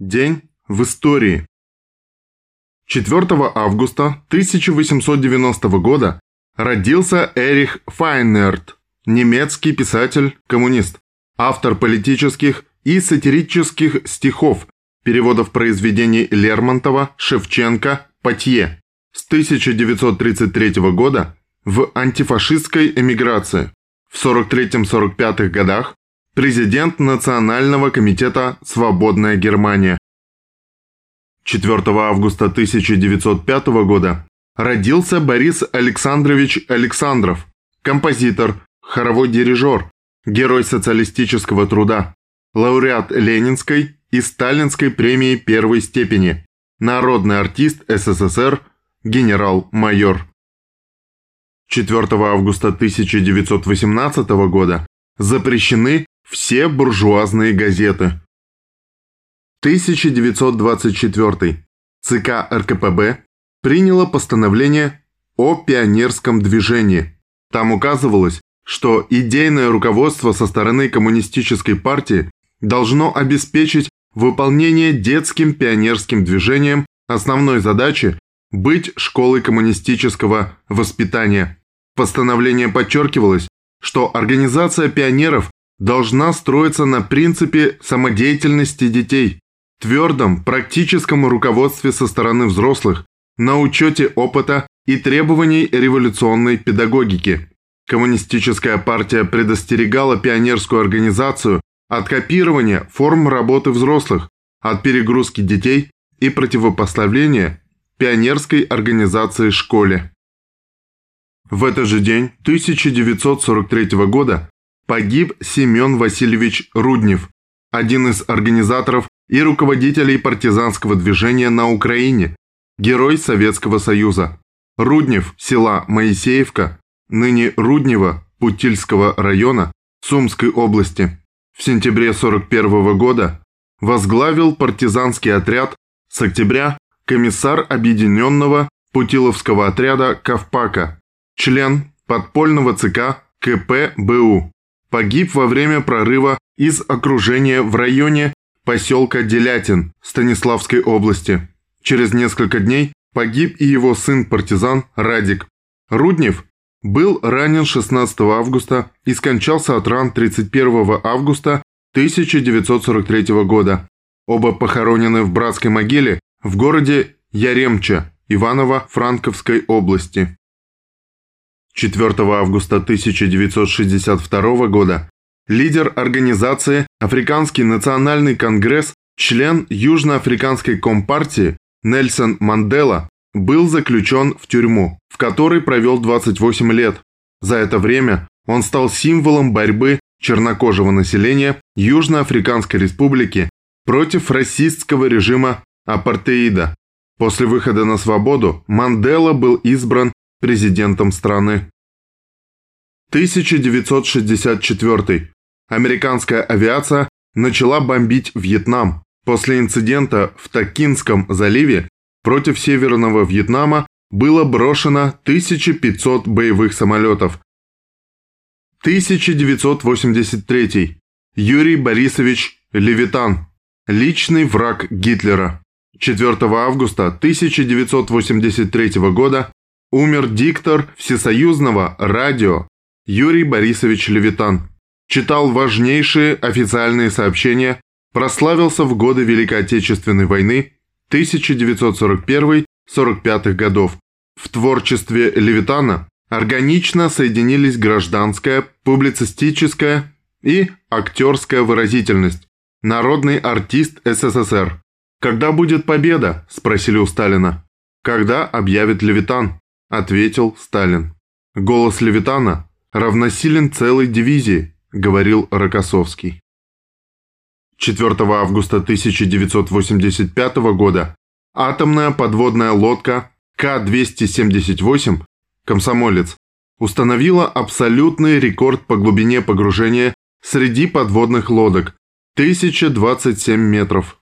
День в истории. 4 августа 1890 года родился Эрих Файнерт, немецкий писатель-коммунист, автор политических и сатирических стихов, переводов произведений Лермонтова, Шевченко, Патье. С 1933 года в антифашистской эмиграции. В 43-45 годах президент Национального комитета «Свободная Германия». 4 августа 1905 года родился Борис Александрович Александров, композитор, хоровой дирижер, герой социалистического труда, лауреат Ленинской и Сталинской премии первой степени, народный артист СССР, генерал-майор. 4 августа 1918 года запрещены все буржуазные газеты. 1924. ЦК РКПБ приняло постановление о пионерском движении. Там указывалось, что идейное руководство со стороны коммунистической партии должно обеспечить выполнение детским пионерским движением основной задачи быть школой коммунистического воспитания. Постановление подчеркивалось, что организация пионеров должна строиться на принципе самодеятельности детей, твердом практическом руководстве со стороны взрослых, на учете опыта и требований революционной педагогики. Коммунистическая партия предостерегала пионерскую организацию от копирования форм работы взрослых, от перегрузки детей и противопоставления пионерской организации школе. В этот же день 1943 года погиб Семен Васильевич Руднев, один из организаторов и руководителей партизанского движения на Украине, герой Советского Союза. Руднев, села Моисеевка, ныне Руднево, Путильского района, Сумской области. В сентябре 1941 года возглавил партизанский отряд с октября комиссар объединенного Путиловского отряда Ковпака, член подпольного ЦК КПБУ погиб во время прорыва из окружения в районе поселка Делятин Станиславской области. Через несколько дней погиб и его сын-партизан Радик. Руднев был ранен 16 августа и скончался от ран 31 августа 1943 года. Оба похоронены в братской могиле в городе Яремча Иваново-Франковской области. 4 августа 1962 года лидер организации Африканский национальный конгресс, член Южноафриканской компартии Нельсон Мандела был заключен в тюрьму, в которой провел 28 лет. За это время он стал символом борьбы чернокожего населения Южноафриканской республики против расистского режима апартеида. После выхода на свободу Мандела был избран президентом страны. 1964. Американская авиация начала бомбить Вьетнам. После инцидента в Токинском заливе против Северного Вьетнама было брошено 1500 боевых самолетов. 1983. Юрий Борисович Левитан. Личный враг Гитлера. 4 августа 1983 года умер диктор Всесоюзного радио Юрий Борисович Левитан. Читал важнейшие официальные сообщения, прославился в годы Великой Отечественной войны 1941-45 годов. В творчестве Левитана органично соединились гражданская, публицистическая и актерская выразительность. Народный артист СССР. «Когда будет победа?» – спросили у Сталина. «Когда объявит Левитан?» – ответил Сталин. Голос Левитана равносилен целой дивизии, говорил Рокоссовский. 4 августа 1985 года атомная подводная лодка К-278 «Комсомолец» установила абсолютный рекорд по глубине погружения среди подводных лодок – 1027 метров.